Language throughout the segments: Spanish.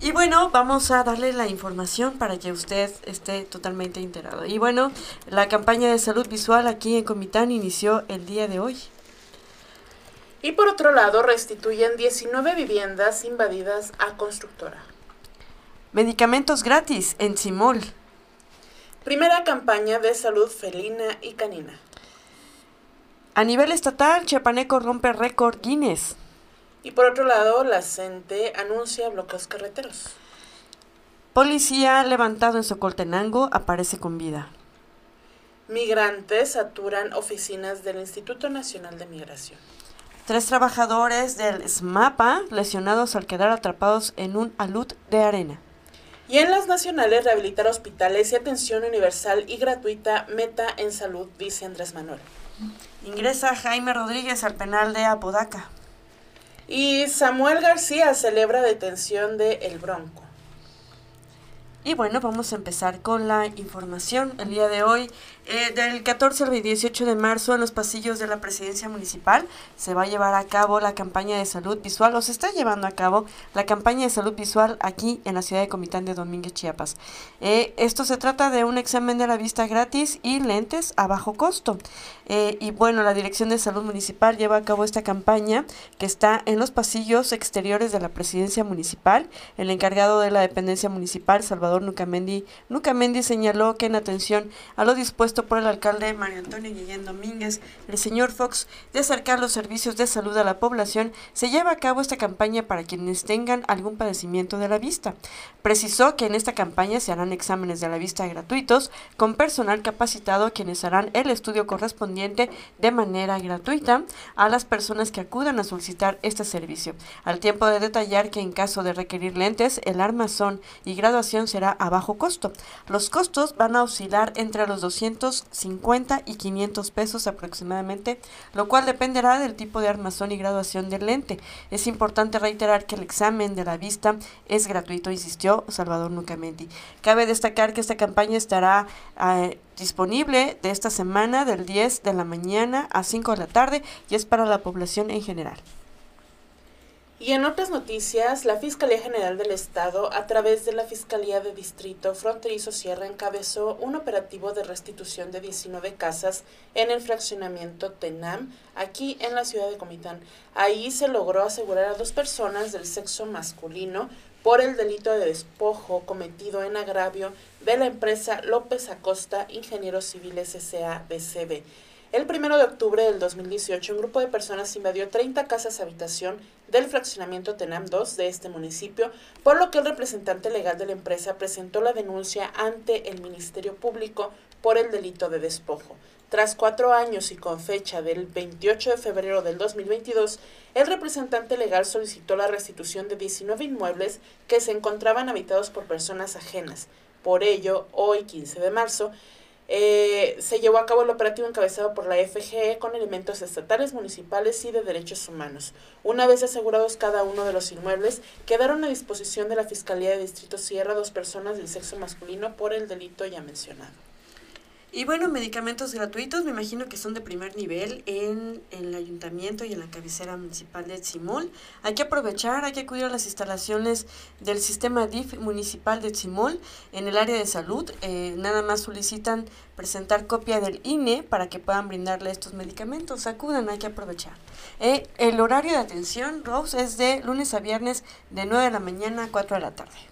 Y bueno, vamos a darle la información para que usted esté totalmente enterado. Y bueno, la campaña de salud visual aquí en Comitán inició el día de hoy. Y por otro lado, restituyen 19 viviendas invadidas a constructora. Medicamentos gratis en Simol. Primera campaña de salud felina y canina. A nivel estatal, Chiapaneco rompe récord Guinness. Y por otro lado, la CENTE anuncia bloqueos carreteros. Policía levantado en Socoltenango aparece con vida. Migrantes saturan oficinas del Instituto Nacional de Migración. Tres trabajadores del SMAPA lesionados al quedar atrapados en un alud de arena. Y en las nacionales rehabilitar hospitales y atención universal y gratuita meta en salud, dice Andrés Manuel. Ingresa Jaime Rodríguez al penal de Apodaca. Y Samuel García celebra detención de El Bronco. Y bueno, vamos a empezar con la información. El día de hoy, eh, del 14 al 18 de marzo, en los pasillos de la presidencia municipal, se va a llevar a cabo la campaña de salud visual, o se está llevando a cabo la campaña de salud visual aquí en la ciudad de Comitán de Domínguez, Chiapas. Eh, esto se trata de un examen de la vista gratis y lentes a bajo costo. Eh, y bueno, la Dirección de Salud Municipal lleva a cabo esta campaña que está en los pasillos exteriores de la presidencia municipal. El encargado de la dependencia municipal, Salvador Nucamendi, Nucamendi señaló que en atención a lo dispuesto por el alcalde Mario Antonio Guillén Domínguez, el señor Fox, de acercar los servicios de salud a la población, se lleva a cabo esta campaña para quienes tengan algún padecimiento de la vista. Precisó que en esta campaña se harán exámenes de la vista gratuitos con personal capacitado quienes harán el estudio correspondiente de manera gratuita a las personas que acudan a solicitar este servicio, al tiempo de detallar que en caso de requerir lentes, el armazón y graduación será a bajo costo. Los costos van a oscilar entre los 250 y 500 pesos aproximadamente, lo cual dependerá del tipo de armazón y graduación del lente. Es importante reiterar que el examen de la vista es gratuito, insistió Salvador Nucamenti. Cabe destacar que esta campaña estará eh, disponible de esta semana del 10 de la mañana a 5 de la tarde y es para la población en general. Y en otras noticias, la Fiscalía General del Estado, a través de la Fiscalía de Distrito Fronterizo Sierra, encabezó un operativo de restitución de 19 casas en el fraccionamiento Tenam, aquí en la ciudad de Comitán. Ahí se logró asegurar a dos personas del sexo masculino por el delito de despojo cometido en agravio de la empresa López Acosta Ingenieros Civiles S.A.B.C.B. El 1 de octubre del 2018, un grupo de personas invadió 30 casas habitación del fraccionamiento Tenam 2 de este municipio, por lo que el representante legal de la empresa presentó la denuncia ante el Ministerio Público por el delito de despojo. Tras cuatro años y con fecha del 28 de febrero del 2022, el representante legal solicitó la restitución de 19 inmuebles que se encontraban habitados por personas ajenas. Por ello, hoy 15 de marzo, eh, se llevó a cabo el operativo encabezado por la FGE con elementos estatales, municipales y de derechos humanos. Una vez asegurados cada uno de los inmuebles, quedaron a disposición de la Fiscalía de Distrito Sierra dos personas del sexo masculino por el delito ya mencionado. Y bueno, medicamentos gratuitos, me imagino que son de primer nivel en, el ayuntamiento y en la cabecera municipal de Tzimol. Hay que aprovechar, hay que acudir a las instalaciones del sistema DIF municipal de Tzimol en el área de salud. Eh, nada más solicitan presentar copia del INE para que puedan brindarle estos medicamentos. Acudan, hay que aprovechar. Eh, el horario de atención, Rose, es de lunes a viernes de 9 de la mañana a 4 de la tarde.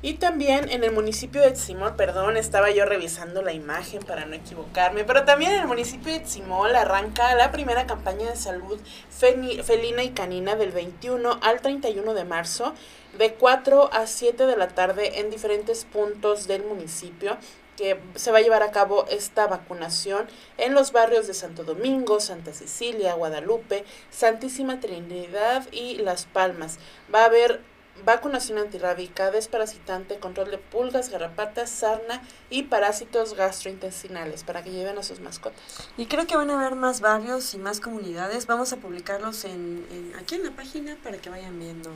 Y también en el municipio de Tzimol, perdón, estaba yo revisando la imagen para no equivocarme, pero también en el municipio de Tzimol arranca la primera campaña de salud felina y canina del 21 al 31 de marzo, de 4 a 7 de la tarde en diferentes puntos del municipio que se va a llevar a cabo esta vacunación en los barrios de Santo Domingo, Santa Cecilia, Guadalupe, Santísima Trinidad y Las Palmas. Va a haber vacunación antirrábica, desparasitante, control de pulgas, garrapatas, sarna y parásitos gastrointestinales para que lleven a sus mascotas. Y creo que van a haber más barrios y más comunidades. Vamos a publicarlos en, aquí en la página para que vayan viendo.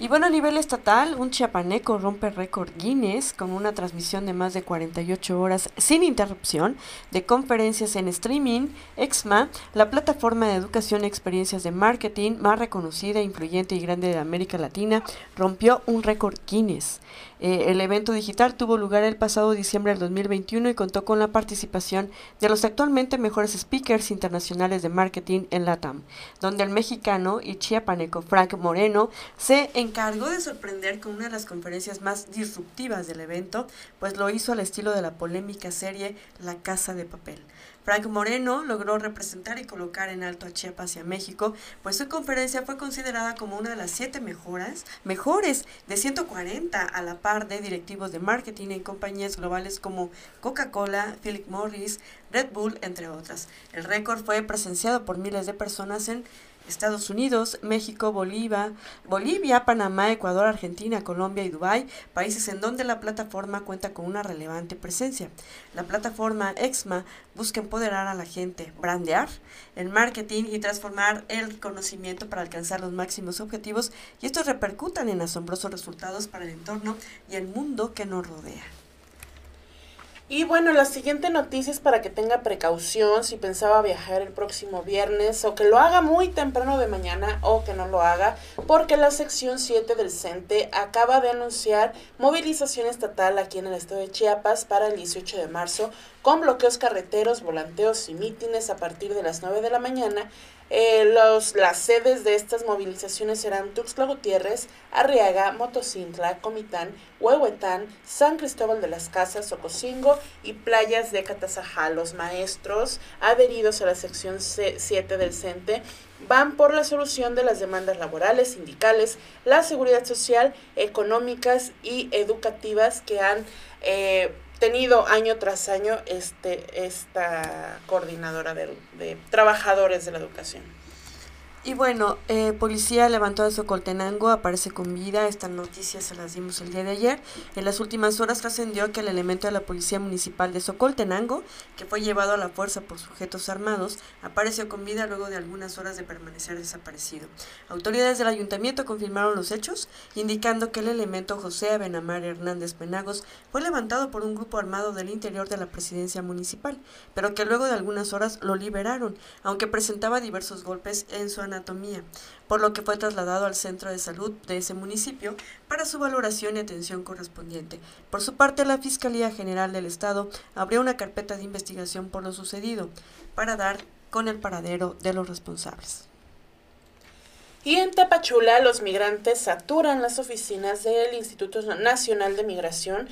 Y bueno, a nivel estatal, un chiapaneco rompe récord Guinness con una transmisión de más de 48 horas sin interrupción de conferencias en streaming. EXMA, la plataforma de educación y experiencias de marketing más reconocida, influyente y grande de América Latina, rompió un récord Guinness. Eh, el evento digital tuvo lugar el pasado diciembre del 2021 y contó con la participación de los actualmente mejores speakers internacionales de marketing en LATAM, donde el mexicano y chiapaneco Frank Moreno se encargó de sorprender con una de las conferencias más disruptivas del evento, pues lo hizo al estilo de la polémica serie La Casa de Papel. Frank Moreno logró representar y colocar en alto a Chiapas y a México, pues su conferencia fue considerada como una de las siete mejoras, mejores de 140 a la par de directivos de marketing en compañías globales como Coca-Cola, Philip Morris, Red Bull, entre otras. El récord fue presenciado por miles de personas en Estados Unidos, México, Bolivia, Bolivia, Panamá, Ecuador, Argentina, Colombia y Dubái, países en donde la plataforma cuenta con una relevante presencia. La plataforma EXMA busca empoderar a la gente, brandear el marketing y transformar el conocimiento para alcanzar los máximos objetivos y estos repercutan en asombrosos resultados para el entorno y el mundo que nos rodea. Y bueno, la siguiente noticia es para que tenga precaución si pensaba viajar el próximo viernes o que lo haga muy temprano de mañana o que no lo haga, porque la sección 7 del CENTE acaba de anunciar movilización estatal aquí en el estado de Chiapas para el 18 de marzo con bloqueos carreteros, volanteos y mítines a partir de las 9 de la mañana eh, los, las sedes de estas movilizaciones serán Tuxtla Gutiérrez, Arriaga, Motocintla, Comitán, Huehuetán, San Cristóbal de las Casas, Ocosingo y playas de Catazajá. Los maestros adheridos a la sección 7 del CENTE van por la solución de las demandas laborales, sindicales, la seguridad social, económicas y educativas que han eh, tenido año tras año este, esta coordinadora de, de trabajadores de la educación. Y bueno, eh, policía levantó a Socoltenango, aparece con vida. Esta noticia se las dimos el día de ayer. En las últimas horas trascendió que el elemento de la Policía Municipal de Socoltenango, que fue llevado a la fuerza por sujetos armados, apareció con vida luego de algunas horas de permanecer desaparecido. Autoridades del ayuntamiento confirmaron los hechos, indicando que el elemento José Abenamar Hernández Penagos fue levantado por un grupo armado del interior de la presidencia municipal, pero que luego de algunas horas lo liberaron, aunque presentaba diversos golpes en su anatomía, por lo que fue trasladado al centro de salud de ese municipio para su valoración y atención correspondiente. Por su parte, la Fiscalía General del Estado abrió una carpeta de investigación por lo sucedido para dar con el paradero de los responsables. Y en Tapachula, los migrantes saturan las oficinas del Instituto Nacional de Migración.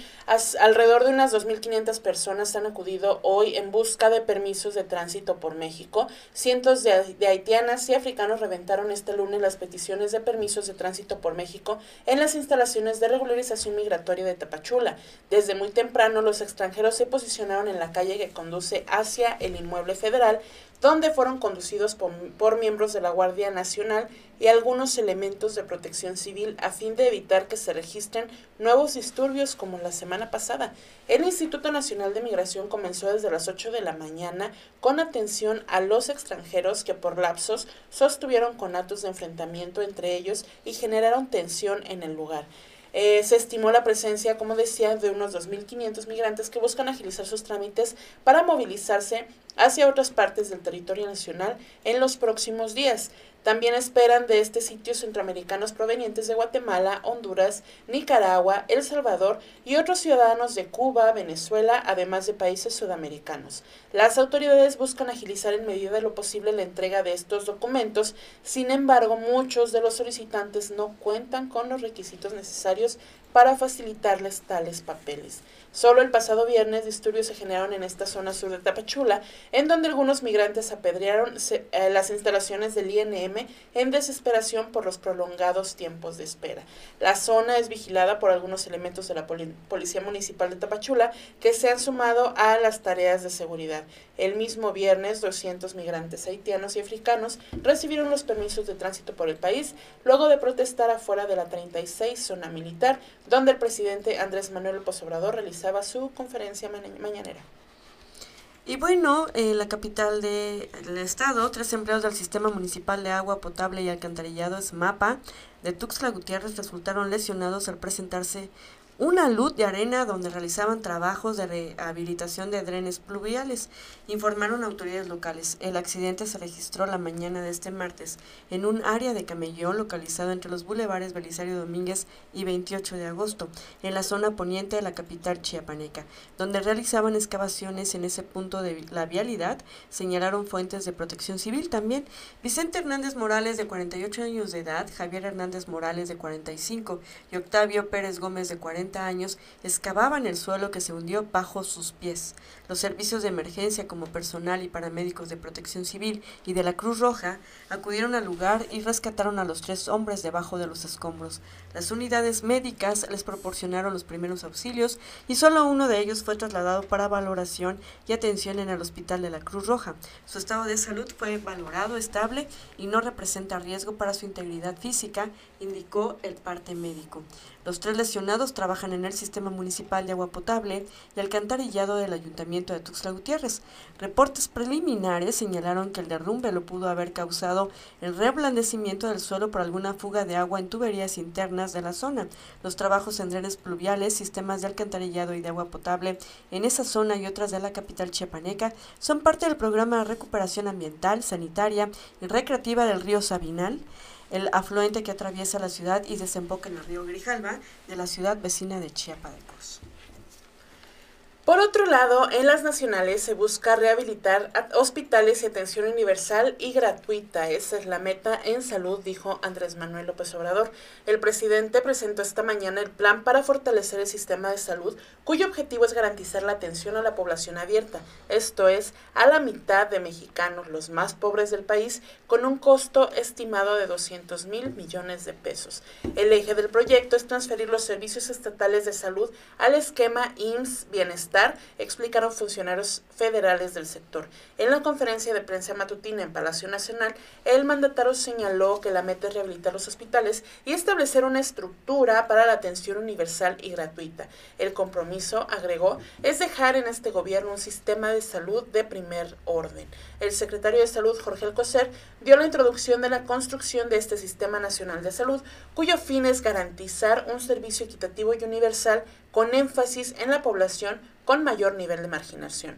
alrededor de unas 2.500 personas han acudido hoy en busca de permisos de tránsito por México. Cientos de, de, haitianas y africanos reventaron este lunes las peticiones de permisos de tránsito por México en las instalaciones de regularización migratoria de Tapachula. Desde muy temprano, los extranjeros se posicionaron en la calle que conduce hacia el inmueble federal donde fueron conducidos por, miembros de la Guardia Nacional y algunos elementos de protección civil a fin de evitar que se registren nuevos disturbios como la semana pasada. El Instituto Nacional de Migración comenzó desde las 8 de la mañana con atención a los extranjeros que por lapsos sostuvieron conatos de enfrentamiento entre ellos y generaron tensión en el lugar. Eh, se estimó la presencia, como decía, de unos 2.500 migrantes que buscan agilizar sus trámites para movilizarse hacia otras partes del territorio nacional en los próximos días. También esperan de este sitio centroamericanos provenientes de Guatemala, Honduras, Nicaragua, El Salvador y otros ciudadanos de Cuba, Venezuela, además de países sudamericanos. Las autoridades buscan agilizar en medida de lo posible la entrega de estos documentos, sin embargo, muchos de los solicitantes no cuentan con los requisitos necesarios para facilitarles tales papeles. Solo el pasado viernes disturbios se generaron en esta zona sur de Tapachula, en donde algunos migrantes apedrearon eh, las instalaciones del INM en desesperación por los prolongados tiempos de espera. La zona es vigilada por algunos elementos de la Policía Municipal de Tapachula que se han sumado a las tareas de seguridad. El mismo viernes, 200 migrantes haitianos y africanos recibieron los permisos de tránsito por el país luego de protestar afuera de la 36 zona militar, donde el presidente Andrés Manuel López Obrador realizaba su conferencia mañanera. Y bueno, en la capital del estado, tres empleados del Sistema Municipal de Agua Potable y Alcantarillado SMAPA de Tuxtla Gutiérrez resultaron lesionados al presentarse una luz de arena donde realizaban trabajos de rehabilitación de drenes pluviales, informaron autoridades locales. El accidente se registró la mañana de este martes en un área de camellón localizado entre los bulevares Belisario Domínguez y 28 de agosto, en la zona poniente de la capital chiapaneca, donde realizaban excavaciones en ese punto de la vialidad, señalaron fuentes de protección civil también. Vicente Hernández Morales, de 48 años de edad, Javier Hernández Morales, de 45, y Octavio Pérez Gómez, de 40 años excavaban el suelo que se hundió bajo sus pies. Los servicios de emergencia como personal y paramédicos de protección civil y de la Cruz Roja acudieron al lugar y rescataron a los tres hombres debajo de los escombros. Las unidades médicas les proporcionaron los primeros auxilios y solo uno de ellos fue trasladado para valoración y atención en el hospital de la Cruz Roja. Su estado de salud fue valorado estable y no representa riesgo para su integridad física, indicó el parte médico. Los tres lesionados trabajan en el sistema municipal de agua potable y alcantarillado del ayuntamiento de Tuxtla Gutiérrez. Reportes preliminares señalaron que el derrumbe lo pudo haber causado el reblandecimiento del suelo por alguna fuga de agua en tuberías internas de la zona. Los trabajos en drenes pluviales, sistemas de alcantarillado y de agua potable en esa zona y otras de la capital chiapaneca son parte del programa de recuperación ambiental, sanitaria y recreativa del río Sabinal el afluente que atraviesa la ciudad y desemboca en el río Grijalva de la ciudad vecina de Chiapa de Corzo. Por otro lado, en las nacionales se busca rehabilitar hospitales y atención universal y gratuita. Esa es la meta en salud, dijo Andrés Manuel López Obrador. El presidente presentó esta mañana el plan para fortalecer el sistema de salud, cuyo objetivo es garantizar la atención a la población abierta, esto es, a la mitad de mexicanos, los más pobres del país, con un costo estimado de 200 mil millones de pesos. El eje del proyecto es transferir los servicios estatales de salud al esquema IMSS Bienestar explicaron funcionarios federales del sector. En la conferencia de prensa matutina en Palacio Nacional, el mandatario señaló que la meta es rehabilitar los hospitales y establecer una estructura para la atención universal y gratuita. El compromiso, agregó, es dejar en este gobierno un sistema de salud de primer orden. El secretario de Salud, Jorge Alcocer, dio la introducción de la construcción de este Sistema Nacional de Salud, cuyo fin es garantizar un servicio equitativo y universal con énfasis en la población con mayor nivel de marginación.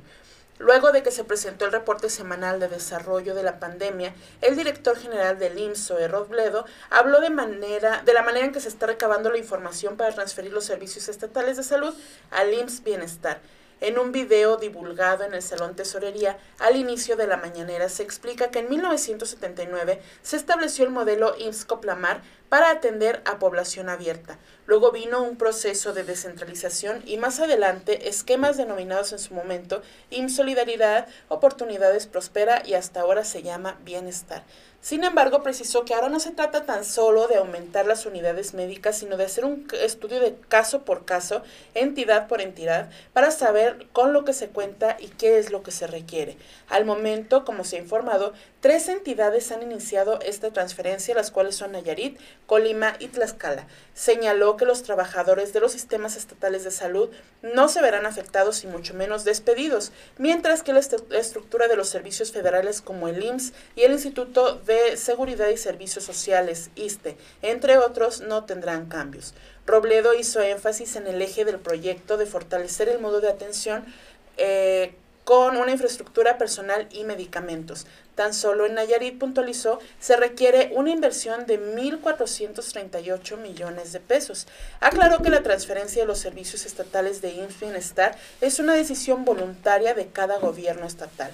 Luego de que se presentó el reporte semanal de desarrollo de la pandemia, el director general del IMSS, Errol Bledo, habló de, manera, de la manera en que se está recabando la información para transferir los servicios estatales de salud al IMSS Bienestar. En un video divulgado en el Salón Tesorería al inicio de la mañanera se explica que en 1979 se estableció el modelo IMSS Coplamar para atender a población abierta. Luego vino un proceso de descentralización y más adelante esquemas denominados en su momento IMSS Solidaridad, Oportunidades Prospera y hasta ahora se llama Bienestar. Sin embargo, precisó que ahora no se trata tan solo de aumentar las unidades médicas, sino de hacer un estudio de caso por caso, entidad por entidad, para saber con lo que se cuenta y qué es lo que se requiere. Al momento, como se ha informado, tres entidades han iniciado esta transferencia, las cuales son Nayarit, Colima y Tlaxcala. Señaló que los trabajadores de los sistemas estatales de salud no se verán afectados y mucho menos despedidos, mientras que la estructura de los servicios federales como el IMSS y el Instituto de Seguridad y Servicios Sociales, ISTE, entre otros, no tendrán cambios. Robledo hizo énfasis en el eje del proyecto de fortalecer el modo de atención eh, con una infraestructura personal y medicamentos. Tan solo en Nayarit puntualizó, se requiere una inversión de 1.438 millones de pesos. Aclaró que la transferencia de los servicios estatales de IMSS Bienestar es una decisión voluntaria de cada gobierno estatal.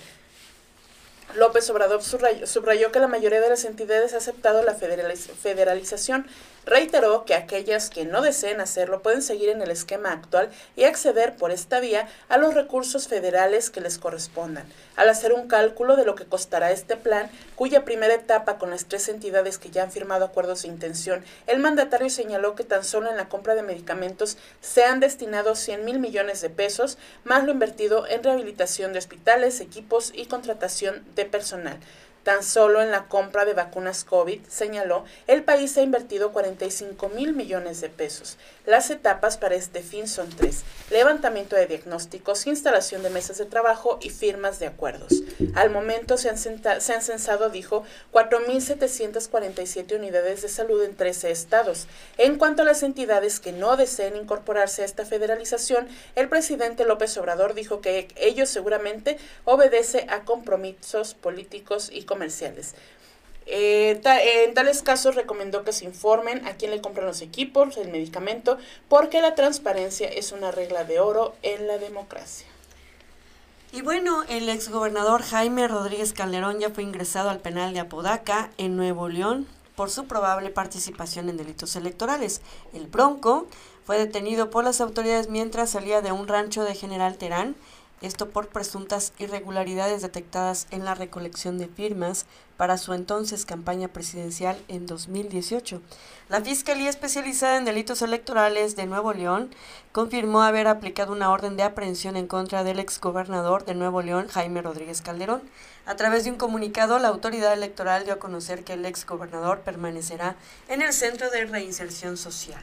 López Obrador subrayó, que la mayoría de las entidades ha aceptado la federalización. Reiteró que aquellas que no deseen hacerlo pueden seguir en el esquema actual y acceder por esta vía a los recursos federales que les correspondan. Al hacer un cálculo de lo que costará este plan, cuya primera etapa con las tres entidades que ya han firmado acuerdos de intención, el mandatario señaló que tan solo en la compra de medicamentos se han destinado 100 mil millones de pesos, más lo invertido en rehabilitación de hospitales, equipos y contratación de personal. Tan solo en la compra de vacunas COVID, señaló, el país ha invertido 45 mil millones de pesos. Las etapas para este fin son tres. Levantamiento de diagnósticos, instalación de mesas de trabajo y firmas de acuerdos. Al momento se han, se han censado, dijo, 4.747 unidades de salud en 13 estados. En cuanto a las entidades que no deseen incorporarse a esta federalización, el presidente López Obrador dijo que ello seguramente obedece a compromisos políticos y comerciales. Eh, en tales casos recomendó que se informen a quién le compran los equipos, el medicamento, porque la transparencia es una regla de oro en la democracia. Y bueno, el exgobernador Jaime Rodríguez Calderón ya fue ingresado al penal de Apodaca, en Nuevo León, por su probable participación en delitos electorales. El Bronco fue detenido por las autoridades mientras salía de un rancho de General Terán esto por presuntas irregularidades detectadas en la recolección de firmas para su entonces campaña presidencial en 2018. La Fiscalía Especializada en Delitos Electorales de Nuevo León confirmó haber aplicado una orden de aprehensión en contra del exgobernador de Nuevo León, Jaime Rodríguez Calderón. A través de un comunicado, la autoridad electoral dio a conocer que el exgobernador permanecerá en el Centro de Reinserción Social.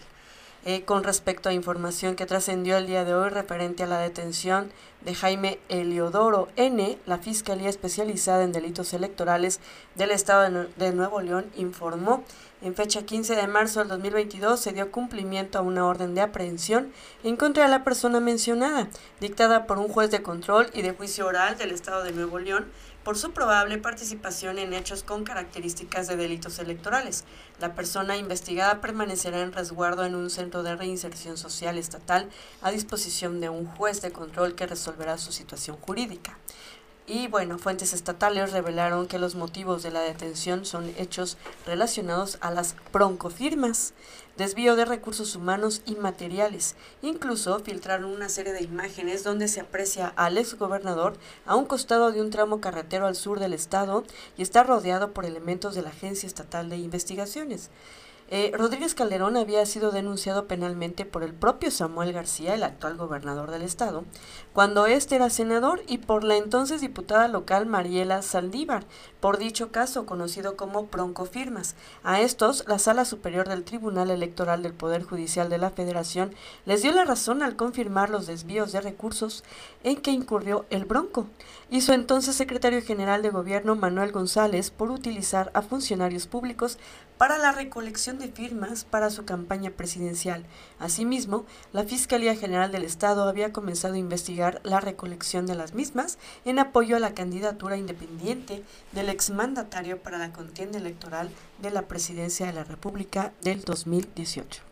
Eh, con respecto a información que trascendió el día de hoy referente a la detención de Jaime Eliodoro N., la Fiscalía Especializada en Delitos Electorales del Estado de Nuevo León informó en fecha 15 de marzo del 2022 se dio cumplimiento a una orden de aprehensión en contra de la persona mencionada, dictada por un juez de control y de juicio oral del Estado de Nuevo León, por su probable participación en hechos con características de delitos electorales. La persona investigada permanecerá en resguardo en un centro de reinserción social estatal a disposición de un juez de control que resolverá su situación jurídica. Y bueno, fuentes estatales revelaron que los motivos de la detención son hechos relacionados a las broncofirmas, desvío de recursos humanos y materiales. Incluso filtraron una serie de imágenes donde se aprecia al exgobernador a un costado de un tramo carretero al sur del estado y está rodeado por elementos de la Agencia Estatal de Investigaciones. Eh, Rodríguez Calderón había sido denunciado penalmente por el propio Samuel García, el actual gobernador del estado, cuando éste era senador, y por la entonces diputada local Mariela Saldívar, por dicho caso conocido como Firmas. A estos, la Sala Superior del Tribunal Electoral del Poder Judicial de la Federación les dio la razón al confirmar los desvíos de recursos en que incurrió el Bronco, y su entonces secretario general de Gobierno Manuel González por utilizar a funcionarios públicos para la recolección de firmas para su campaña presidencial. Asimismo, la Fiscalía General del Estado había comenzado a investigar la recolección de las mismas en apoyo a la candidatura independiente del exmandatario para la contienda electoral de la presidencia de la República del 2018.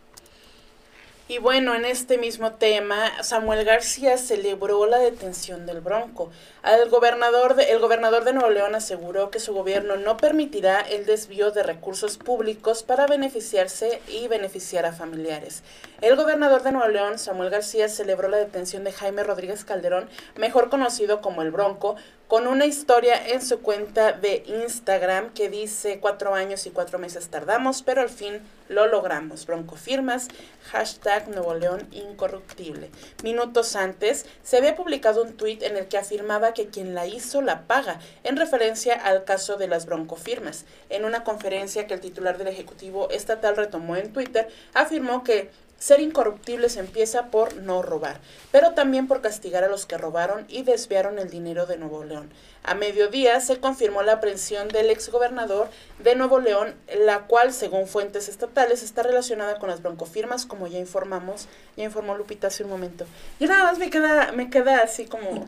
Y bueno, en este mismo tema, Samuel García celebró la detención del Bronco. el gobernador de, el gobernador de Nuevo León aseguró que su gobierno no permitirá el desvío de recursos públicos para beneficiarse y beneficiar a familiares. El gobernador de Nuevo León, Samuel García, celebró la detención de Jaime Rodríguez Calderón, mejor conocido como el Bronco, con una historia en su cuenta de Instagram que dice cuatro años y cuatro meses tardamos, pero al fin lo logramos. Bronco firmas, hashtag Nuevo León incorruptible. Minutos antes se había publicado un tuit en el que afirmaba que quien la hizo la paga, en referencia al caso de las broncofirmas. En una conferencia que el titular del Ejecutivo Estatal retomó en Twitter, afirmó que ser incorruptibles empieza por no robar, pero también por castigar a los que robaron y desviaron el dinero de Nuevo León. A mediodía se confirmó la aprehensión del exgobernador de Nuevo León, la cual, según fuentes estatales, está relacionada con las broncofirmas, como ya informamos, ya informó Lupita hace un momento. Y nada más me queda, me queda así como,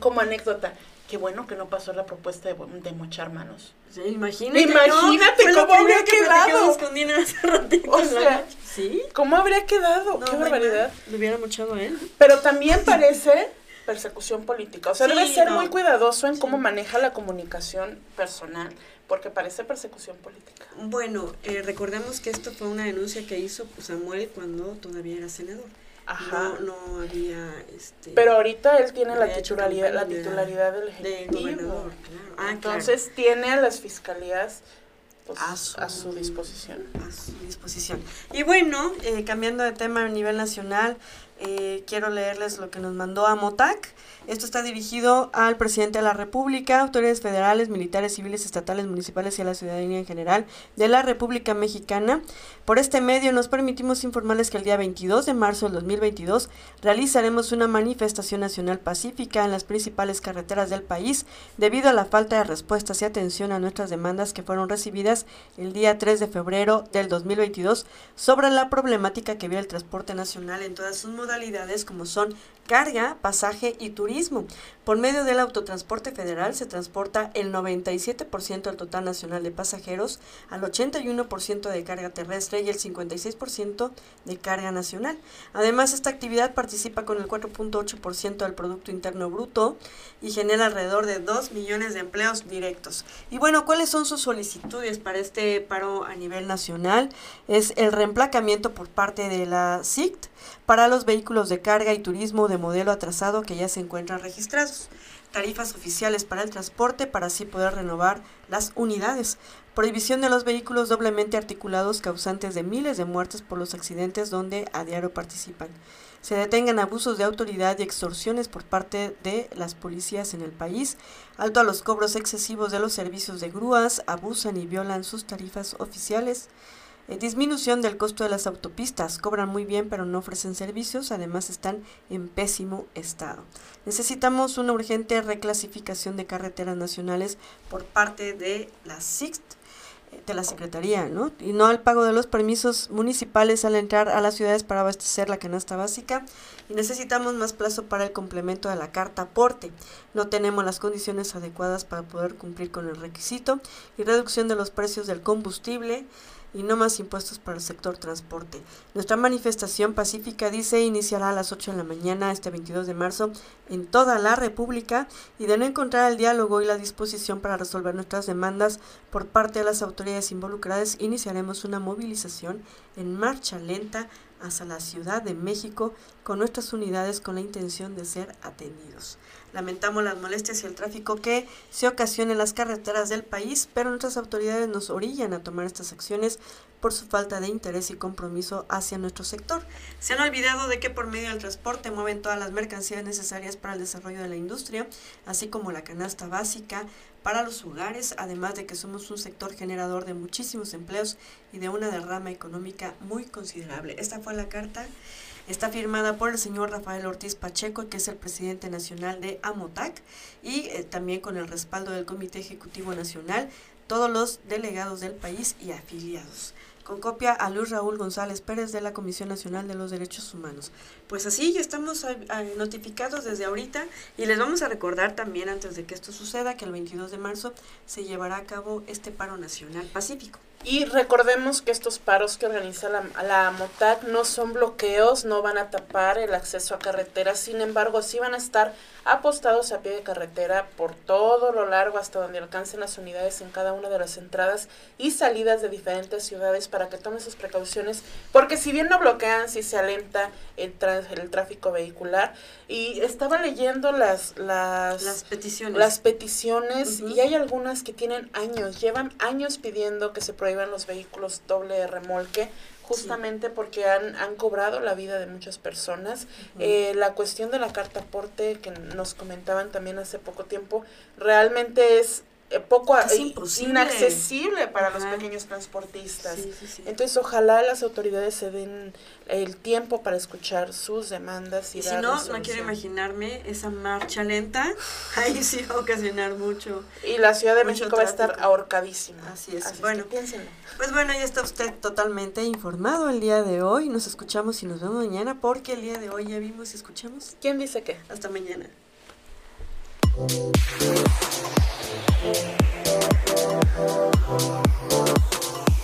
como anécdota qué bueno que no pasó la propuesta de, de mochar manos. imagínate. Imagínate cómo habría quedado. o sea, ¿sí? ¿Cómo habría quedado? qué barbaridad. Lo hubiera mochado a él. Pero también parece persecución política. O sea, debe ser muy cuidadoso en cómo maneja la comunicación personal, porque parece persecución política. Bueno, eh, recordemos que esto fue una denuncia que hizo Samuel cuando todavía era senador. Ajá. No, no había este Pero ahorita él tiene la titularidad, la titularidad del ejecutivo. Ah, Entonces tiene a las fiscalías pues, a, su, disposición. A su disposición. Y bueno, eh, cambiando de tema a nivel nacional, eh, quiero leerles lo que nos mandó Amotac. Esto está dirigido al presidente de la República, autoridades federales, militares, civiles, estatales, municipales y a la ciudadanía en general de la República Mexicana. Por este medio nos permitimos informarles que el día 22 de marzo del 2022 realizaremos una manifestación nacional pacífica en las principales carreteras del país debido a la falta de respuestas y atención a nuestras demandas que fueron recibidas el día 3 de febrero del 2022 sobre la problemática que vive el transporte nacional en todas sus modalidades como son carga, pasaje y turismo. Por medio del autotransporte federal se transporta el 97% del total nacional de pasajeros, al 81% de carga terrestre y el 56% de carga nacional. Además, esta actividad participa con el 4.8% del Producto Interno Bruto y genera alrededor de 2 millones de empleos directos. Y bueno, ¿cuáles son sus solicitudes para este paro a nivel nacional? Es el reemplacamiento por parte de la SICT para los vehículos de carga y turismo de modelo atrasado que ya se encuentran registrados, tarifas oficiales para el transporte para así poder renovar las unidades, prohibición de los vehículos doblemente articulados causantes de miles de muertes por los accidentes donde a diario participan. Se detengan abusos de autoridad y extorsiones por parte de las policías en el país, alto a los cobros excesivos de los servicios de grúas, abusan y violan sus tarifas oficiales, eh, disminución del costo de las autopistas. Cobran muy bien pero no ofrecen servicios. Además están en pésimo estado. Necesitamos una urgente reclasificación de carreteras nacionales por parte de la eh, de la Secretaría, ¿no? Y no al pago de los permisos municipales al entrar a las ciudades para abastecer la canasta básica. Y necesitamos más plazo para el complemento de la carta aporte. No tenemos las condiciones adecuadas para poder cumplir con el requisito. Y reducción de los precios del combustible y no más impuestos para el sector transporte. Nuestra manifestación pacífica, dice, iniciará a las 8 de la mañana este 22 de marzo en toda la República y de no encontrar el diálogo y la disposición para resolver nuestras demandas por parte de las autoridades involucradas, iniciaremos una movilización en marcha lenta hacia la Ciudad de México con nuestras unidades con la intención de ser atendidos. Lamentamos las molestias y el tráfico que se ocasiona en las carreteras del país, pero nuestras autoridades nos orillan a tomar estas acciones por su falta de interés y compromiso hacia nuestro sector. Se han olvidado de que por medio del transporte mueven todas las mercancías necesarias para el desarrollo de la industria, así como la canasta básica para los hogares, además de que somos un sector generador de muchísimos empleos y de una derrama económica muy considerable. Esta fue la carta Está firmada por el señor Rafael Ortiz Pacheco, que es el presidente nacional de AMOTAC, y eh, también con el respaldo del Comité Ejecutivo Nacional, todos los delegados del país y afiliados con copia a Luis Raúl González Pérez de la Comisión Nacional de los Derechos Humanos. Pues así ya estamos eh, eh, notificados desde ahorita y les vamos a recordar también antes de que esto suceda que el 22 de marzo se llevará a cabo este paro nacional pacífico. Y recordemos que estos paros que organiza la, la MOTAC no son bloqueos, no van a tapar el acceso a carreteras, sin embargo sí van a estar apostados a pie de carretera por todo lo largo hasta donde alcancen las unidades en cada una de las entradas y salidas de diferentes ciudades para que tomen sus precauciones, porque si bien no bloquean, sí se alenta el, el tráfico vehicular. Y estaba leyendo las, las, las peticiones, las peticiones y hay algunas que tienen años, llevan años pidiendo que se prohíba los vehículos doble remolque justamente porque han, han cobrado la vida de muchas personas. Eh, la cuestión de la carta aporte que nos comentaban también hace poco tiempo, realmente es eh, poco inaccesible para los pequeños transportistas. Entonces, ojalá las autoridades se den el tiempo para escuchar sus demandas. Y, si no, no quiero imaginarme esa marcha lenta, ahí sí va a ocasionar mucho. Y la Ciudad de México va a estar ahorcadísima. Así es. bueno, piénsenlo. Pues bueno, ya está usted totalmente informado el día de hoy. Nos escuchamos y nos vemos mañana porque el día de hoy ya vimos y escuchamos. ¿Quién dice qué? Hasta mañana. Thank you.